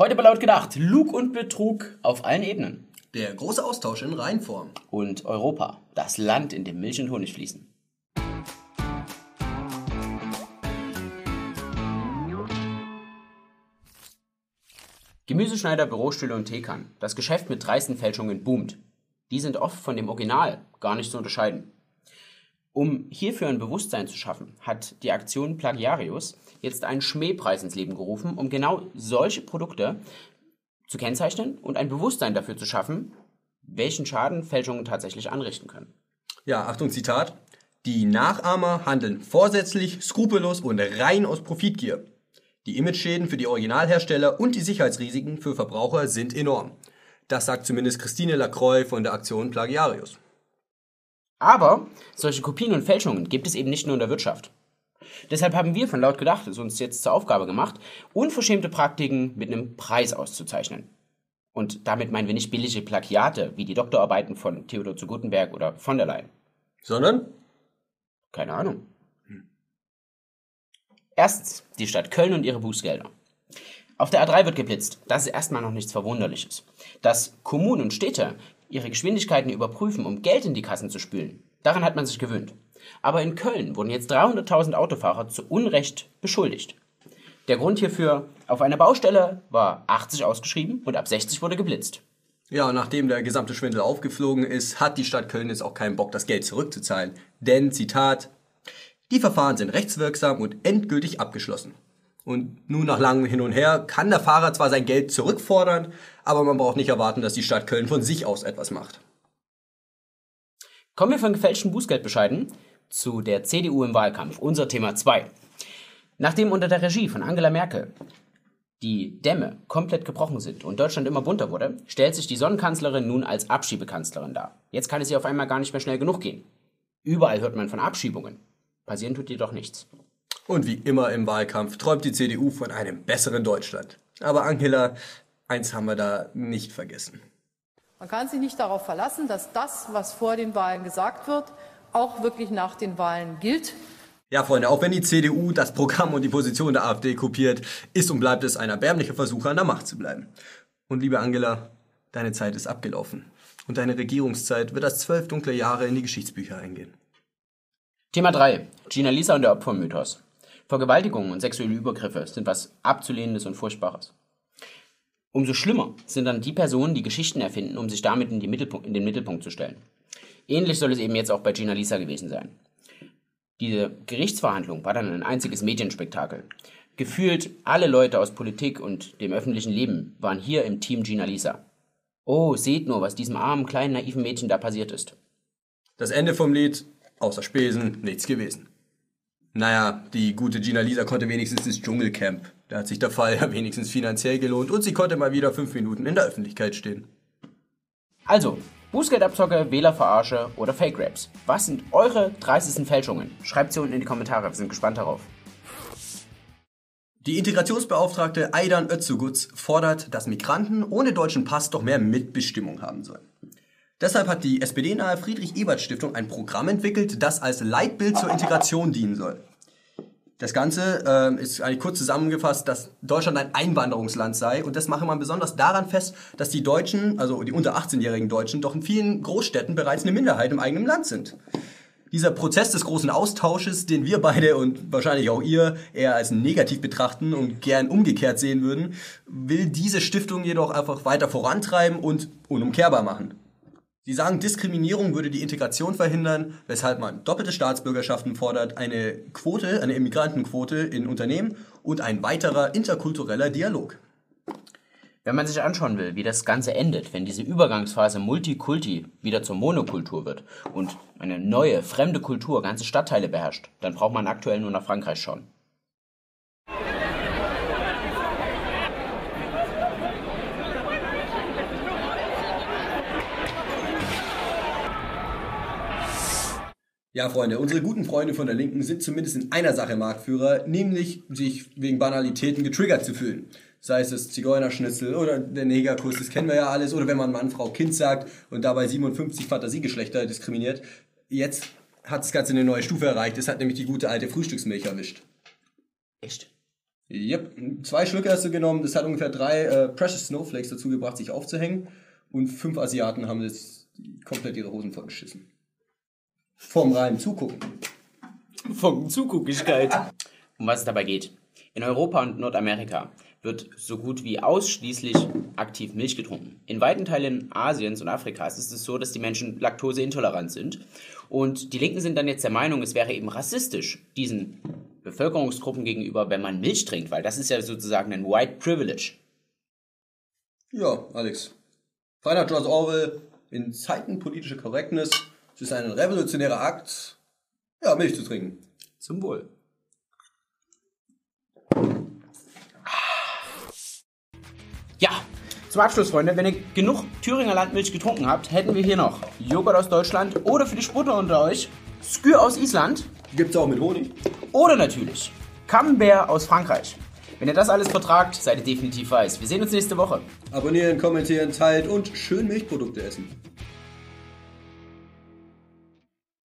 Heute bei laut gedacht, Lug und Betrug auf allen Ebenen. Der große Austausch in Reinform. Und Europa, das Land, in dem Milch und Honig fließen. Gemüseschneider, Bürostühle und Teekannen. Das Geschäft mit dreisten Fälschungen boomt. Die sind oft von dem Original gar nicht zu unterscheiden. Um hierfür ein Bewusstsein zu schaffen, hat die Aktion Plagiarius jetzt einen Schmähpreis ins Leben gerufen, um genau solche Produkte zu kennzeichnen und ein Bewusstsein dafür zu schaffen, welchen Schaden Fälschungen tatsächlich anrichten können. Ja, Achtung, Zitat. Die Nachahmer handeln vorsätzlich, skrupellos und rein aus Profitgier. Die Imageschäden für die Originalhersteller und die Sicherheitsrisiken für Verbraucher sind enorm. Das sagt zumindest Christine Lacroix von der Aktion Plagiarius. Aber solche Kopien und Fälschungen gibt es eben nicht nur in der Wirtschaft. Deshalb haben wir von Laut gedacht es uns jetzt zur Aufgabe gemacht, unverschämte Praktiken mit einem Preis auszuzeichnen. Und damit meinen wir nicht billige Plagiate wie die Doktorarbeiten von Theodor zu Gutenberg oder von der Leyen. Sondern? Keine Ahnung. Erstens die Stadt Köln und ihre Bußgelder. Auf der A3 wird geblitzt. Das ist erstmal noch nichts Verwunderliches. Dass Kommunen und Städte ihre Geschwindigkeiten überprüfen, um Geld in die Kassen zu spülen, daran hat man sich gewöhnt. Aber in Köln wurden jetzt 300.000 Autofahrer zu Unrecht beschuldigt. Der Grund hierfür, auf einer Baustelle war 80 ausgeschrieben und ab 60 wurde geblitzt. Ja, nachdem der gesamte Schwindel aufgeflogen ist, hat die Stadt Köln jetzt auch keinen Bock, das Geld zurückzuzahlen. Denn, Zitat, die Verfahren sind rechtswirksam und endgültig abgeschlossen. Und nun nach langem Hin und Her kann der Fahrer zwar sein Geld zurückfordern, aber man braucht nicht erwarten, dass die Stadt Köln von sich aus etwas macht. Kommen wir von gefälschten Bußgeldbescheiden zu der CDU im Wahlkampf, unser Thema 2. Nachdem unter der Regie von Angela Merkel die Dämme komplett gebrochen sind und Deutschland immer bunter wurde, stellt sich die Sonnenkanzlerin nun als Abschiebekanzlerin dar. Jetzt kann es ihr auf einmal gar nicht mehr schnell genug gehen. Überall hört man von Abschiebungen. Passieren tut jedoch nichts. Und wie immer im Wahlkampf träumt die CDU von einem besseren Deutschland. Aber Angela, eins haben wir da nicht vergessen. Man kann sich nicht darauf verlassen, dass das, was vor den Wahlen gesagt wird, auch wirklich nach den Wahlen gilt. Ja, Freunde, auch wenn die CDU das Programm und die Position der AfD kopiert, ist und bleibt es ein erbärmlicher Versuch, an der Macht zu bleiben. Und liebe Angela, deine Zeit ist abgelaufen. Und deine Regierungszeit wird als zwölf dunkle Jahre in die Geschichtsbücher eingehen. Thema 3. Gina Lisa und der Opfermythos. Vergewaltigungen und sexuelle Übergriffe sind was Abzulehnendes und Furchtbares. Umso schlimmer sind dann die Personen, die Geschichten erfinden, um sich damit in, in den Mittelpunkt zu stellen. Ähnlich soll es eben jetzt auch bei Gina Lisa gewesen sein. Diese Gerichtsverhandlung war dann ein einziges Medienspektakel. Gefühlt alle Leute aus Politik und dem öffentlichen Leben waren hier im Team Gina Lisa. Oh, seht nur, was diesem armen, kleinen, naiven Mädchen da passiert ist. Das Ende vom Lied, außer Spesen, nichts gewesen. Naja, die gute Gina Lisa konnte wenigstens ins Dschungelcamp. Da hat sich der Fall ja wenigstens finanziell gelohnt und sie konnte mal wieder fünf Minuten in der Öffentlichkeit stehen. Also, Bußgeldabzocke, Wählerverarsche oder Fake Raps. Was sind eure dreistesten Fälschungen? Schreibt sie unten in die Kommentare, wir sind gespannt darauf. Die Integrationsbeauftragte Aidan Özugutz fordert, dass Migranten ohne deutschen Pass doch mehr Mitbestimmung haben sollen. Deshalb hat die SPD-nahe Friedrich-Ebert-Stiftung ein Programm entwickelt, das als Leitbild zur Integration dienen soll. Das Ganze äh, ist eigentlich kurz zusammengefasst, dass Deutschland ein Einwanderungsland sei und das mache man besonders daran fest, dass die Deutschen, also die unter 18-jährigen Deutschen, doch in vielen Großstädten bereits eine Minderheit im eigenen Land sind. Dieser Prozess des großen Austausches, den wir beide und wahrscheinlich auch ihr eher als negativ betrachten und gern umgekehrt sehen würden, will diese Stiftung jedoch einfach weiter vorantreiben und unumkehrbar machen. Sie sagen, Diskriminierung würde die Integration verhindern, weshalb man doppelte Staatsbürgerschaften fordert, eine Quote, eine Immigrantenquote in Unternehmen und ein weiterer interkultureller Dialog. Wenn man sich anschauen will, wie das Ganze endet, wenn diese Übergangsphase Multikulti wieder zur Monokultur wird und eine neue, fremde Kultur ganze Stadtteile beherrscht, dann braucht man aktuell nur nach Frankreich schauen. Ja, Freunde, unsere guten Freunde von der Linken sind zumindest in einer Sache Marktführer, nämlich sich wegen Banalitäten getriggert zu fühlen. Sei es das Zigeunerschnitzel oder der Negerkuss, das kennen wir ja alles, oder wenn man Mann, Frau, Kind sagt und dabei 57 Fantasiegeschlechter diskriminiert. Jetzt hat das Ganze eine neue Stufe erreicht, es hat nämlich die gute alte Frühstücksmilch erwischt. Echt? Yep, zwei Schlücke hast du genommen. Das hat ungefähr drei äh, Precious Snowflakes dazu gebracht, sich aufzuhängen. Und fünf Asiaten haben jetzt komplett ihre Hosen vollgeschissen. Vom reinen Zugucken. Von Zuguckigkeit. Um was es dabei geht. In Europa und Nordamerika wird so gut wie ausschließlich aktiv Milch getrunken. In weiten Teilen Asiens und Afrikas ist es so, dass die Menschen laktoseintolerant sind. Und die Linken sind dann jetzt der Meinung, es wäre eben rassistisch, diesen Bevölkerungsgruppen gegenüber, wenn man Milch trinkt, weil das ist ja sozusagen ein White Privilege. Ja, Alex. Feiner George Orwell, in Zeiten politischer Correctness, es ist ein revolutionärer Akt, ja, Milch zu trinken. Zum Wohl. Ja, zum Abschluss, Freunde, wenn ihr genug Thüringer Landmilch getrunken habt, hätten wir hier noch Joghurt aus Deutschland oder für die Sputter unter euch Skür aus Island Gibt's auch mit Honig? oder natürlich Camembert aus Frankreich. Wenn ihr das alles vertragt, seid ihr definitiv weiß. Wir sehen uns nächste Woche. Abonnieren, kommentieren, teilt und schön Milchprodukte essen.